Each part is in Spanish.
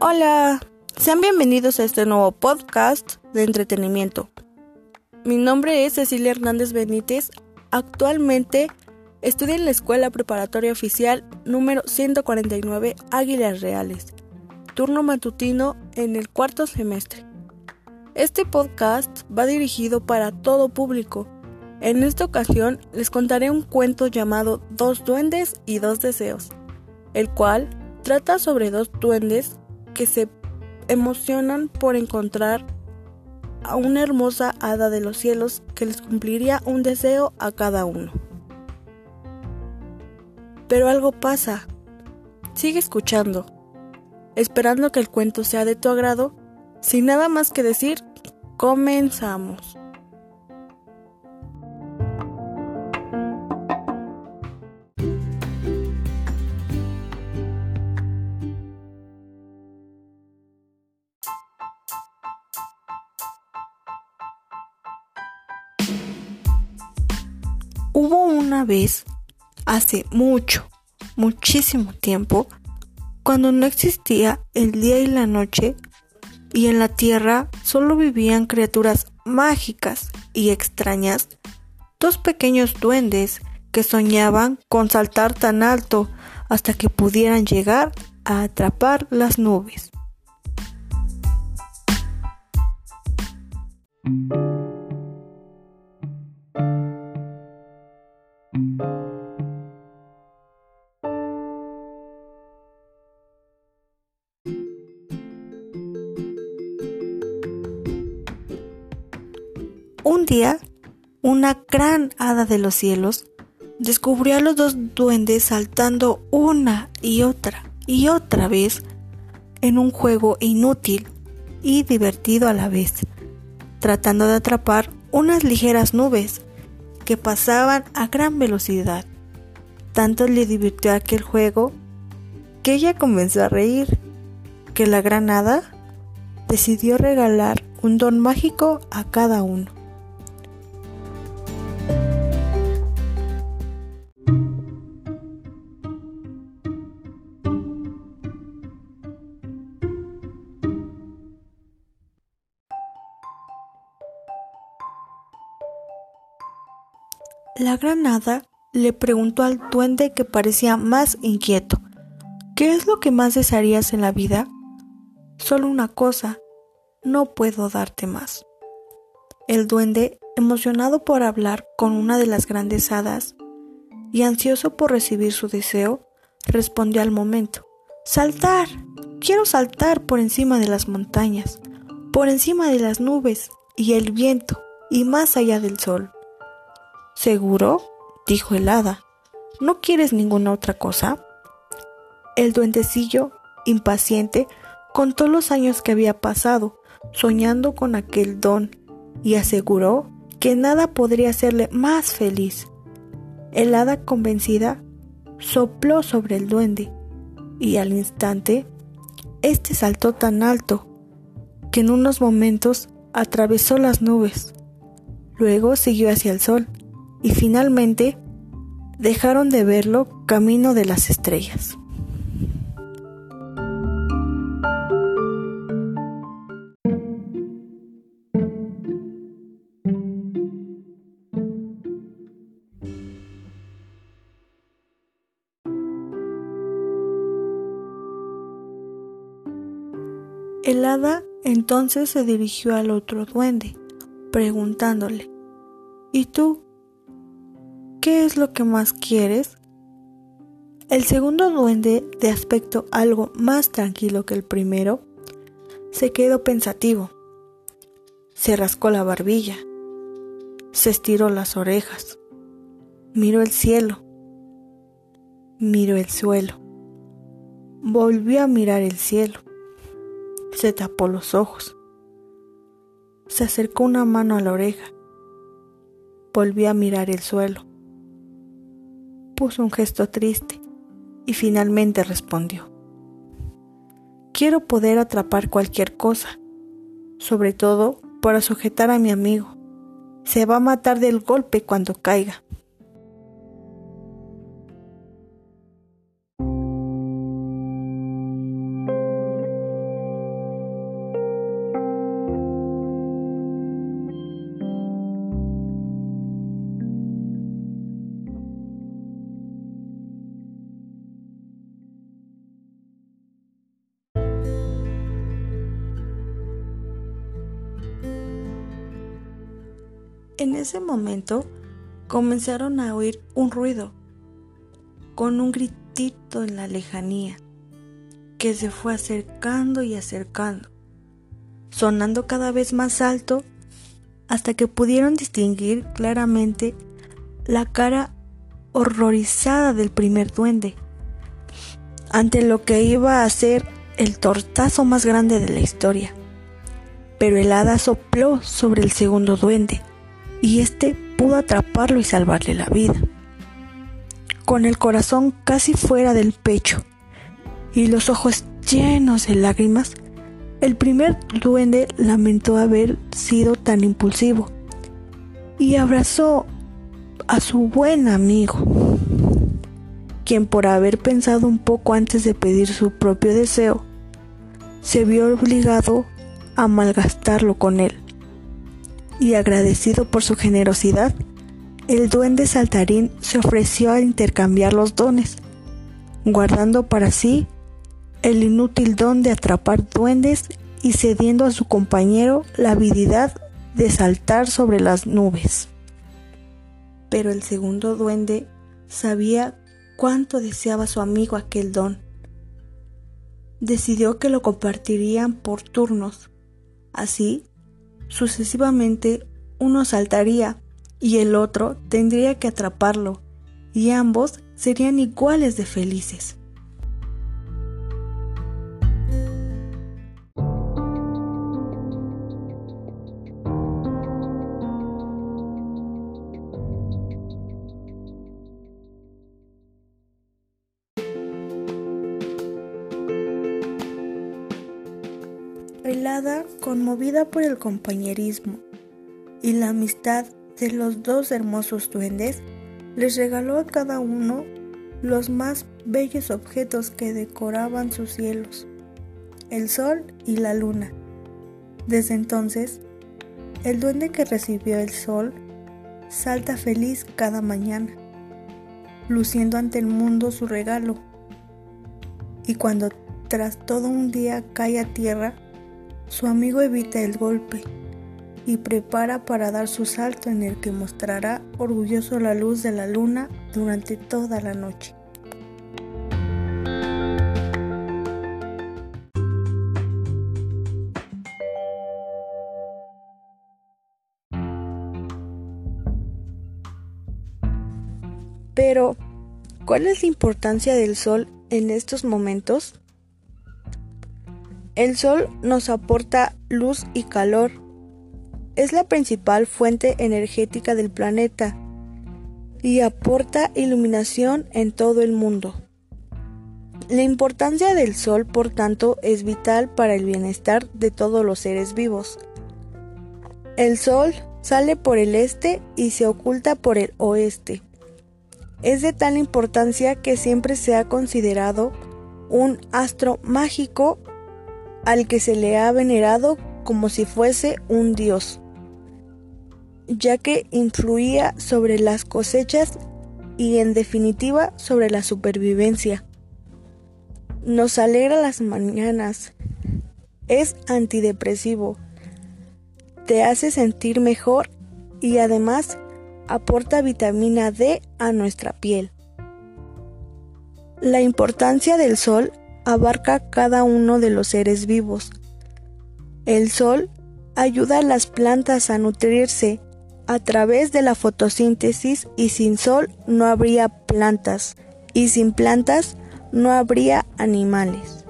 Hola, sean bienvenidos a este nuevo podcast de entretenimiento. Mi nombre es Cecilia Hernández Benítez. Actualmente estudio en la Escuela Preparatoria Oficial número 149 Águilas Reales, turno matutino en el cuarto semestre. Este podcast va dirigido para todo público. En esta ocasión les contaré un cuento llamado Dos duendes y dos deseos, el cual trata sobre dos duendes que se emocionan por encontrar a una hermosa hada de los cielos que les cumpliría un deseo a cada uno. Pero algo pasa. Sigue escuchando, esperando que el cuento sea de tu agrado. Sin nada más que decir, comenzamos. Una vez, hace mucho, muchísimo tiempo, cuando no existía el día y la noche, y en la tierra solo vivían criaturas mágicas y extrañas, dos pequeños duendes que soñaban con saltar tan alto hasta que pudieran llegar a atrapar las nubes. Una gran hada de los cielos descubrió a los dos duendes saltando una y otra y otra vez en un juego inútil y divertido a la vez, tratando de atrapar unas ligeras nubes que pasaban a gran velocidad. Tanto le divirtió aquel juego que ella comenzó a reír, que la gran hada decidió regalar un don mágico a cada uno. La granada le preguntó al duende que parecía más inquieto, ¿qué es lo que más desearías en la vida? Solo una cosa, no puedo darte más. El duende, emocionado por hablar con una de las grandes hadas y ansioso por recibir su deseo, respondió al momento, Saltar. Quiero saltar por encima de las montañas, por encima de las nubes y el viento y más allá del sol. ¿Seguro? dijo el hada. ¿No quieres ninguna otra cosa? El duendecillo, impaciente, contó los años que había pasado soñando con aquel don y aseguró que nada podría hacerle más feliz. El hada convencida sopló sobre el duende y al instante éste saltó tan alto que en unos momentos atravesó las nubes. Luego siguió hacia el sol y finalmente dejaron de verlo camino de las estrellas. El hada entonces se dirigió al otro duende, preguntándole, ¿Y tú ¿Qué es lo que más quieres? El segundo duende, de aspecto algo más tranquilo que el primero, se quedó pensativo. Se rascó la barbilla, se estiró las orejas, miró el cielo, miró el suelo, volvió a mirar el cielo, se tapó los ojos, se acercó una mano a la oreja, volvió a mirar el suelo puso un gesto triste y finalmente respondió. Quiero poder atrapar cualquier cosa, sobre todo para sujetar a mi amigo. Se va a matar del golpe cuando caiga. En ese momento comenzaron a oír un ruido, con un gritito en la lejanía, que se fue acercando y acercando, sonando cada vez más alto hasta que pudieron distinguir claramente la cara horrorizada del primer duende, ante lo que iba a ser el tortazo más grande de la historia. Pero el hada sopló sobre el segundo duende, y éste pudo atraparlo y salvarle la vida. Con el corazón casi fuera del pecho y los ojos llenos de lágrimas, el primer duende lamentó haber sido tan impulsivo y abrazó a su buen amigo, quien por haber pensado un poco antes de pedir su propio deseo, se vio obligado a malgastarlo con él. Y agradecido por su generosidad, el duende saltarín se ofreció a intercambiar los dones, guardando para sí el inútil don de atrapar duendes y cediendo a su compañero la habilidad de saltar sobre las nubes. Pero el segundo duende sabía cuánto deseaba su amigo aquel don. Decidió que lo compartirían por turnos. Así, sucesivamente, uno saltaría y el otro tendría que atraparlo, y ambos serían iguales de felices. Conmovida por el compañerismo y la amistad de los dos hermosos duendes, les regaló a cada uno los más bellos objetos que decoraban sus cielos, el sol y la luna. Desde entonces, el duende que recibió el sol salta feliz cada mañana, luciendo ante el mundo su regalo. Y cuando tras todo un día cae a tierra, su amigo evita el golpe y prepara para dar su salto en el que mostrará orgulloso la luz de la luna durante toda la noche. Pero, ¿cuál es la importancia del sol en estos momentos? El sol nos aporta luz y calor. Es la principal fuente energética del planeta y aporta iluminación en todo el mundo. La importancia del sol, por tanto, es vital para el bienestar de todos los seres vivos. El sol sale por el este y se oculta por el oeste. Es de tal importancia que siempre se ha considerado un astro mágico al que se le ha venerado como si fuese un dios, ya que influía sobre las cosechas y en definitiva sobre la supervivencia. Nos alegra las mañanas, es antidepresivo, te hace sentir mejor y además aporta vitamina D a nuestra piel. La importancia del sol abarca cada uno de los seres vivos. El sol ayuda a las plantas a nutrirse a través de la fotosíntesis y sin sol no habría plantas y sin plantas no habría animales.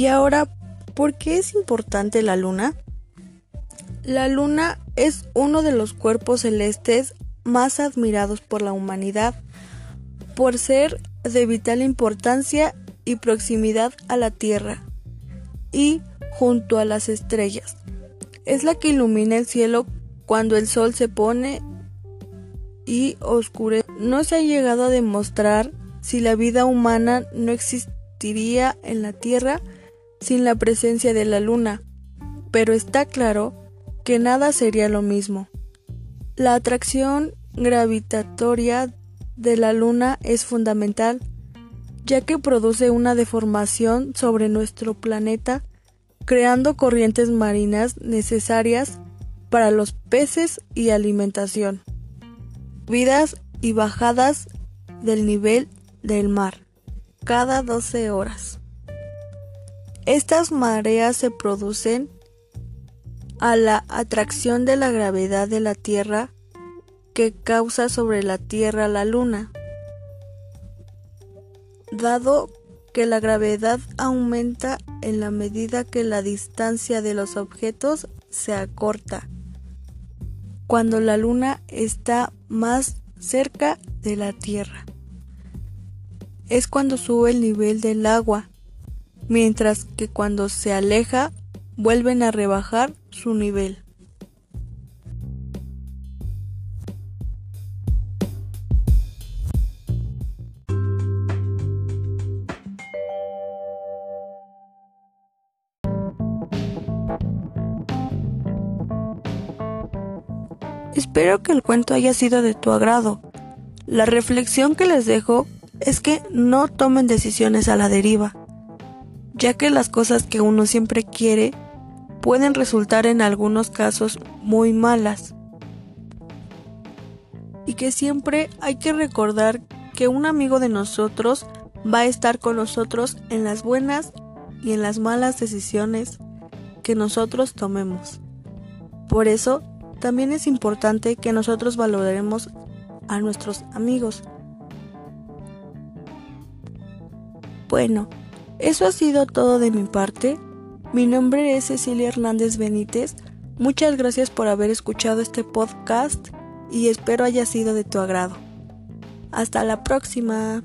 Y ahora, ¿por qué es importante la luna? La luna es uno de los cuerpos celestes más admirados por la humanidad, por ser de vital importancia y proximidad a la Tierra, y junto a las estrellas. Es la que ilumina el cielo cuando el sol se pone y oscurece. No se ha llegado a demostrar si la vida humana no existiría en la Tierra sin la presencia de la luna, pero está claro que nada sería lo mismo. La atracción gravitatoria de la Luna es fundamental, ya que produce una deformación sobre nuestro planeta, creando corrientes marinas necesarias para los peces y alimentación, vidas y bajadas del nivel del mar cada 12 horas. Estas mareas se producen a la atracción de la gravedad de la Tierra que causa sobre la Tierra la Luna. Dado que la gravedad aumenta en la medida que la distancia de los objetos se acorta, cuando la Luna está más cerca de la Tierra. Es cuando sube el nivel del agua, mientras que cuando se aleja vuelven a rebajar su nivel. Espero que el cuento haya sido de tu agrado. La reflexión que les dejo es que no tomen decisiones a la deriva, ya que las cosas que uno siempre quiere pueden resultar en algunos casos muy malas. Y que siempre hay que recordar que un amigo de nosotros va a estar con nosotros en las buenas y en las malas decisiones que nosotros tomemos. Por eso también es importante que nosotros valoremos a nuestros amigos. Bueno, eso ha sido todo de mi parte. Mi nombre es Cecilia Hernández Benítez. Muchas gracias por haber escuchado este podcast y espero haya sido de tu agrado. Hasta la próxima.